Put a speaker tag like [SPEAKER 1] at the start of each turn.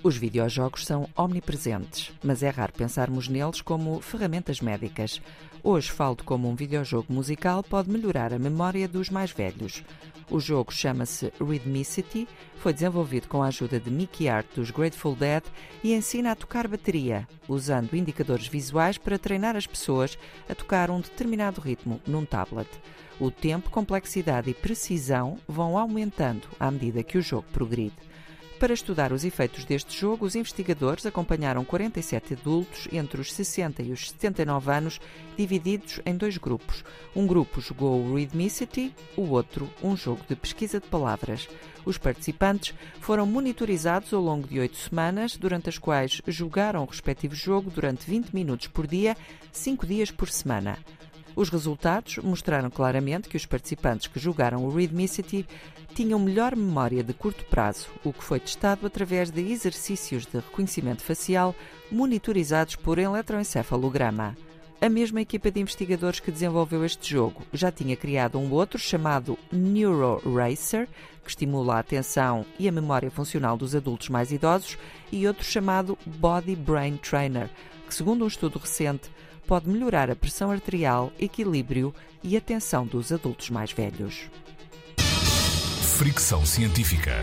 [SPEAKER 1] Os videojogos são omnipresentes, mas é raro pensarmos neles como ferramentas médicas. Hoje falo de como um videojogo musical pode melhorar a memória dos mais velhos. O jogo chama-se Rhythmicity, foi desenvolvido com a ajuda de Mickey Hart dos Grateful Dead e ensina a tocar bateria, usando indicadores visuais para treinar as pessoas a tocar um determinado ritmo num tablet. O tempo, complexidade e precisão vão aumentando à medida que o jogo progride. Para estudar os efeitos deste jogo, os investigadores acompanharam 47 adultos entre os 60 e os 79 anos, divididos em dois grupos. Um grupo jogou o Rhythmicity, o outro um jogo de pesquisa de palavras. Os participantes foram monitorizados ao longo de oito semanas, durante as quais jogaram o respectivo jogo durante 20 minutos por dia, cinco dias por semana. Os resultados mostraram claramente que os participantes que jogaram o Rhythmicity tinham melhor memória de curto prazo, o que foi testado através de exercícios de reconhecimento facial monitorizados por eletroencefalograma. A mesma equipa de investigadores que desenvolveu este jogo já tinha criado um outro chamado Neuro Racer, que estimula a atenção e a memória funcional dos adultos mais idosos, e outro chamado Body Brain Trainer, que, segundo um estudo recente, pode melhorar a pressão arterial, equilíbrio e atenção dos adultos mais velhos.
[SPEAKER 2] Fricção científica.